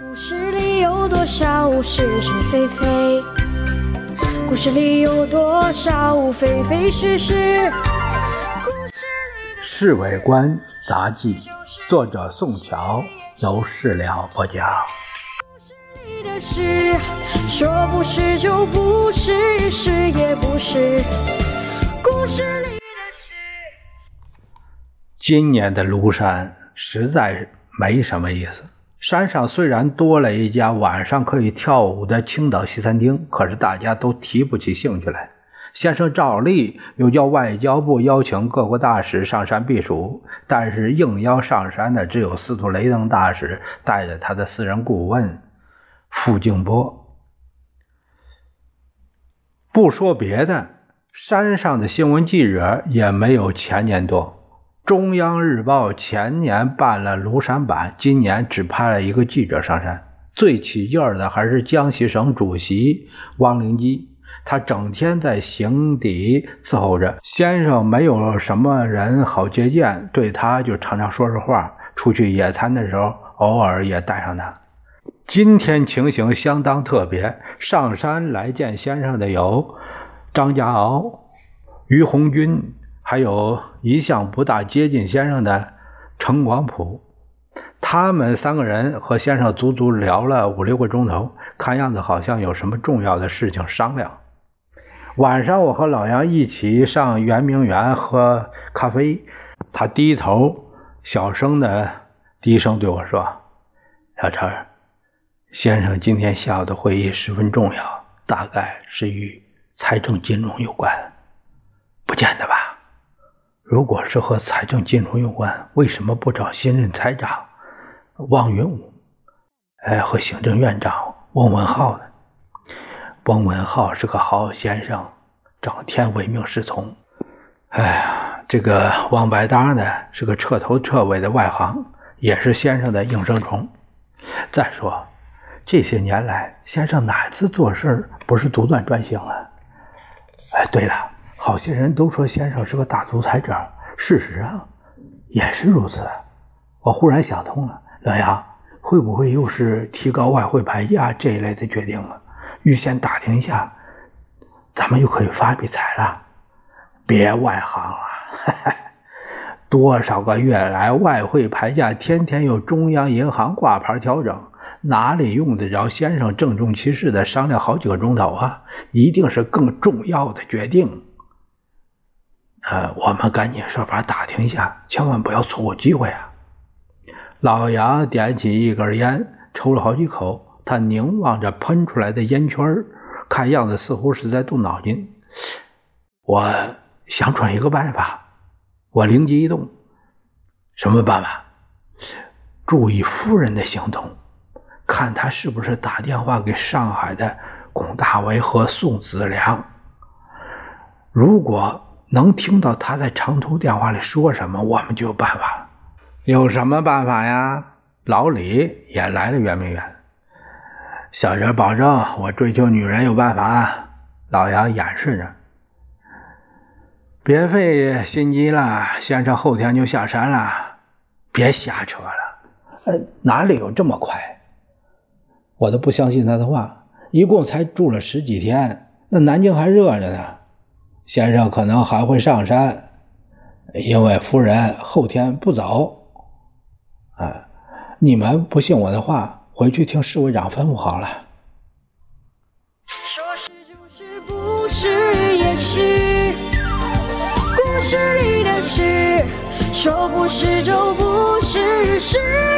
故事里有多少是是非非？故事里有多少非非是是？《侍卫官杂记》，作者宋乔，由事了播讲。里的事，说不是就不是，是也不是。故事里的事。今年的庐山实在没什么意思。山上虽然多了一家晚上可以跳舞的青岛西餐厅，可是大家都提不起兴趣来。先生照例又叫外交部邀请各国大使上山避暑，但是应邀上山的只有司徒雷登大使带着他的私人顾问傅静波。不说别的，山上的新闻记者也没有前年多。中央日报前年办了庐山版，今年只派了一个记者上山。最起劲儿的还是江西省主席汪灵基，他整天在行底伺候着先生，没有什么人好接见，对他就常常说说话。出去野餐的时候，偶尔也带上他。今天情形相当特别，上山来见先生的有张家敖、于鸿钧。还有一向不大接近先生的程广普，他们三个人和先生足足聊了五六个钟头，看样子好像有什么重要的事情商量。晚上我和老杨一起上圆明园喝咖啡，他低头小声的低声对我说：“小陈，先生今天下午的会议十分重要，大概是与财政金融有关，不见得吧？”如果是和财政金融有关，为什么不找新任财长汪云武，哎，和行政院长翁文浩呢？翁文浩是个好先生，整天唯命是从。哎呀，这个王白搭呢，是个彻头彻尾的外行，也是先生的应声虫。再说，这些年来，先生哪次做事不是独断专行啊？哎，对了。好些人都说先生是个大独裁者，事实上也是如此。我忽然想通了，老杨会不会又是提高外汇牌价这一类的决定了？预先打听一下，咱们又可以发笔财了。别外行了，多少个月来外汇牌价天天由中央银行挂牌调整，哪里用得着先生郑重其事的商量好几个钟头啊？一定是更重要的决定。呃，我们赶紧设法打听一下，千万不要错过机会啊！老杨点起一根烟，抽了好几口，他凝望着喷出来的烟圈看样子似乎是在动脑筋。我想出一个办法，我灵机一动，什么办法？注意夫人的行动，看他是不是打电话给上海的龚大为和宋子良。如果能听到他在长途电话里说什么，我们就有办法了。有什么办法呀？老李也来了圆明园。小人保证，我追求女人有办法。老杨掩饰着，别费心机了。先生后天就下山了，别瞎扯了。呃，哪里有这么快？我都不相信他的话。一共才住了十几天，那南京还热着呢。先生可能还会上山，因为夫人后天不走。啊，你们不信我的话，回去听侍卫长吩咐好了。说是就是，不是也是。故事里的事，说不是就不是，是也不是。